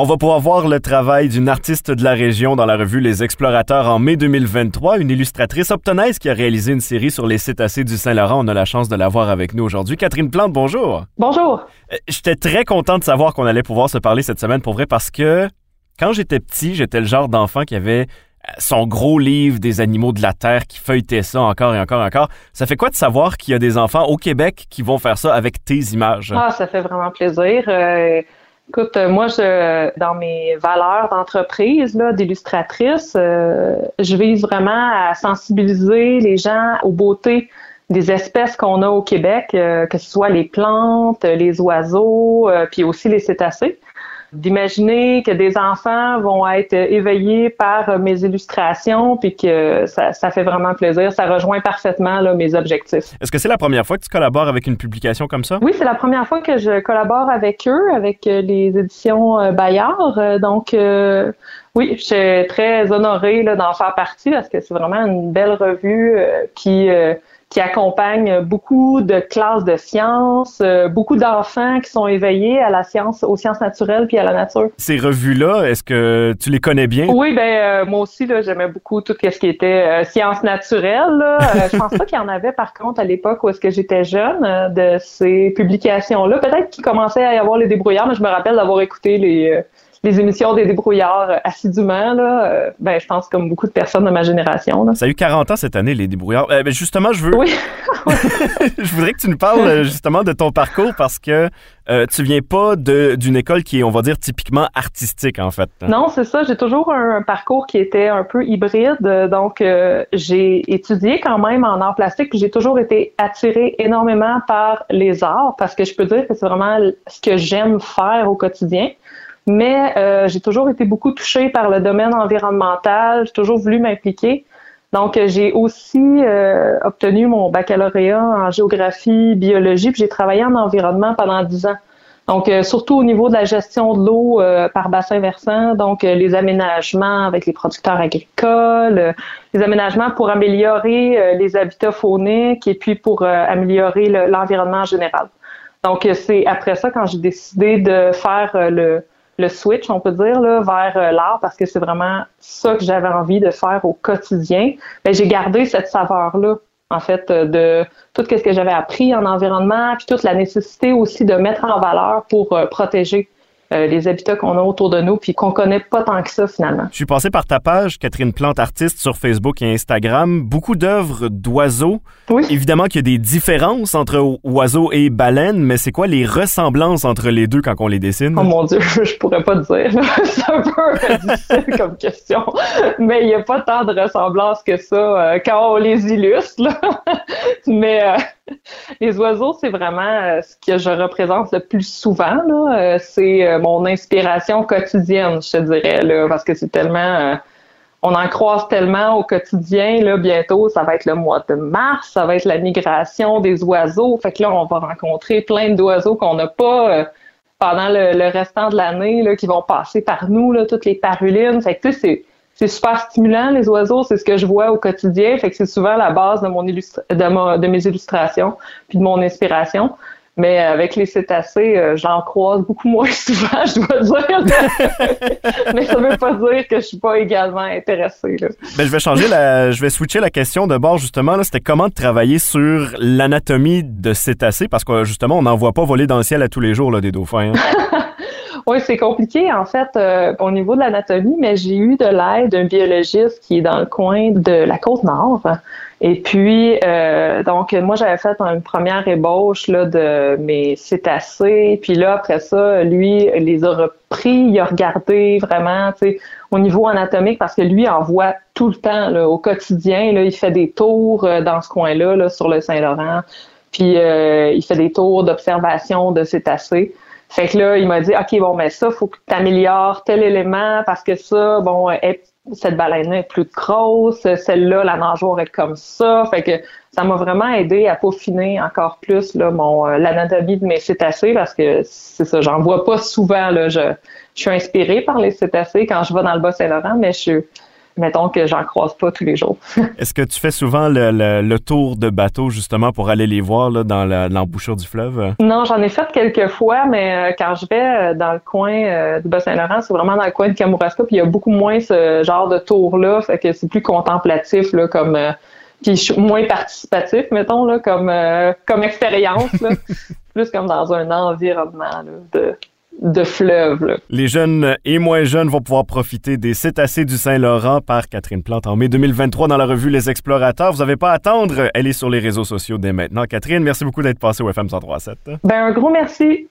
On va pouvoir voir le travail d'une artiste de la région dans la revue Les Explorateurs en mai 2023, une illustratrice optonaise qui a réalisé une série sur les cétacés du Saint-Laurent. On a la chance de la voir avec nous aujourd'hui. Catherine Plante, bonjour. Bonjour. Euh, J'étais très content de savoir qu'on allait pouvoir se parler cette semaine pour vrai parce que quand j'étais petit, j'étais le genre d'enfant qui avait euh, son gros livre des animaux de la terre qui feuilletait ça encore et encore et encore. Ça fait quoi de savoir qu'il y a des enfants au Québec qui vont faire ça avec tes images? Ah, ça fait vraiment plaisir. Euh, écoute, euh, moi, je, dans mes valeurs d'entreprise, là, d'illustratrice, euh, je vise vraiment à sensibiliser les gens aux beautés des espèces qu'on a au Québec, euh, que ce soit les plantes, les oiseaux, euh, puis aussi les cétacés d'imaginer que des enfants vont être éveillés par mes illustrations, puis que ça, ça fait vraiment plaisir. Ça rejoint parfaitement là, mes objectifs. Est-ce que c'est la première fois que tu collabores avec une publication comme ça? Oui, c'est la première fois que je collabore avec eux, avec euh, les éditions euh, Bayard. Euh, Donc, euh, oui, je suis très honorée d'en faire partie parce que c'est vraiment une belle revue euh, qui... euh, qui accompagne beaucoup de classes de sciences, euh, beaucoup d'enfants qui sont éveillés à la science, aux sciences naturelles puis à la nature. Ces revues-là, est-ce que tu les connais bien? Oui, ben euh, moi aussi là, j'aimais beaucoup tout ce qui était euh, sciences naturelles. Là. Euh, je pense pas qu'il y en avait par contre à l'époque où est-ce que j'étais jeune euh, de ces publications-là. Peut-être qu'il commençait à y avoir les débrouillards, mais je me rappelle d'avoir écouté les euh, les émissions des débrouillards euh, assidûment. Là. Euh, ben, je pense comme beaucoup de personnes de ma génération. Là. Ça a eu 40 ans cette année, les débrouillards. Euh, ben, justement, je veux. Oui. je voudrais que tu nous parles justement de ton parcours parce que euh, tu viens pas d'une école qui est, on va dire, typiquement artistique, en fait. Non, c'est ça. J'ai toujours un, un parcours qui était un peu hybride. Donc, euh, j'ai étudié quand même en arts plastiques. puis J'ai toujours été attirée énormément par les arts parce que je peux dire que c'est vraiment ce que j'aime faire au quotidien. Mais euh, j'ai toujours été beaucoup touchée par le domaine environnemental. J'ai toujours voulu m'impliquer. Donc, euh, j'ai aussi euh, obtenu mon baccalauréat en géographie, biologie, puis j'ai travaillé en environnement pendant dix ans. Donc, euh, surtout au niveau de la gestion de l'eau euh, par bassin versant, donc euh, les aménagements avec les producteurs agricoles, euh, les aménagements pour améliorer les habitats fauniques et puis pour améliorer le- l'environnement en général. Donc, c'est après ça quand j'ai décidé de faire le, le switch, on peut dire, là, vers euh, l'art, parce que c'est vraiment ça que j'avais envie de faire au quotidien. Mais j'ai gardé cette saveur-là, en fait, euh, de tout ce que j'avais appris en environnement, puis toute la nécessité aussi de mettre en valeur pour euh, protéger euh, les habitats qu'on a autour de nous, puis qu'on connaît pas tant que ça finalement. Je suis passé par ta page, Catherine Plante Artiste, sur Facebook et Instagram. Beaucoup d'œuvres d'oiseaux. Oui. Évidemment qu'il y a des différences entre oiseaux et baleines, mais c'est quoi les ressemblances entre les deux quand on les dessine? Oh mon Dieu, je pourrais pas te dire. c'est un peu difficile comme question. Mais il n'y a pas tant de ressemblances que ça euh, quand on les illustre. là. Mais euh, les oiseaux, c'est vraiment euh, ce que je représente le plus souvent. Euh, c'est euh, mon inspiration quotidienne, je te dirais, parce que c'est tellement... on en croise tellement au quotidien. Bientôt, ça va être le mois de mars, ça va être la migration des oiseaux. Fait que là, on va rencontrer plein d'oiseaux qu'on n'a pas pendant le, restant de l'année, qui vont passer par nous, toutes les parulines. Fait que tu sais, c'est super stimulant, les oiseaux, c'est ce que je vois au quotidien. Fait que c'est souvent la base de mon de, ma- de mes illustrations puis de mon inspiration. Mais avec les cétacés, euh, j'en croise beaucoup moins souvent, je dois dire. Mais ça veut pas dire que je suis pas également intéressée. Là. Ben, je vais changer la, je vais switcher la question de bord justement. Là, c'était comment travailler sur l'anatomie de cétacés? Parce que justement, on n'en voit pas voler dans le ciel à tous les jours là, des dauphins. hein. Oui, c'est compliqué en fait euh, au niveau de l'anatomie, mais j'ai eu de l'aide d'un biologiste qui est dans le coin de la côte nord. Et puis, euh, donc, moi, j'avais fait une première ébauche là, de mes cétacés. Puis là, après ça, lui, il les a repris, il a regardé vraiment, tu sais, au niveau anatomique, parce que lui en voit tout le temps, au quotidien. Il fait des tours euh, dans ce coin-là, là, sur le Saint-Laurent. Puis, il fait des tours d'observation de cétacés. Fait que là, il m'a dit, OK, bon, mais ça, faut que tu améliores tel élément parce que ça, bon, cette baleine-là est plus grosse, celle-là, la nageoire est comme ça. Fait que ça m'a vraiment aidé à peaufiner encore plus là, mon euh, l'anatomie de mes cétacés parce que c'est ça, j'en vois pas souvent. Là, je, je suis inspirée par les cétacés quand je vais dans le Bas-Saint-Laurent, mais je mettons que j'en croise pas tous les jours. Est-ce que tu fais souvent le, tour de bateau justement pour aller les voir là, dans l'embouchure du fleuve? Non, j'en ai fait quelques fois, mais quand je vais dans le coin du Bas-Saint-Laurent, c'est vraiment dans le coin de Kamouraska, puis il y a beaucoup moins ce genre de tour-là, fait que c'est plus contemplatif là, comme puis moins participatif, mettons, là, comme, euh, comme expérience, plus comme dans un environnement de, de fleuve. Les jeunes et moins jeunes vont pouvoir profiter des cétacés du Saint-Laurent par Catherine Plante en mai 2023 dans la revue Les Explorateurs. Vous n'avez pas à attendre, elle est sur les réseaux sociaux dès maintenant. Catherine, merci beaucoup d'être passée au FM 103.7. Ben, un gros merci.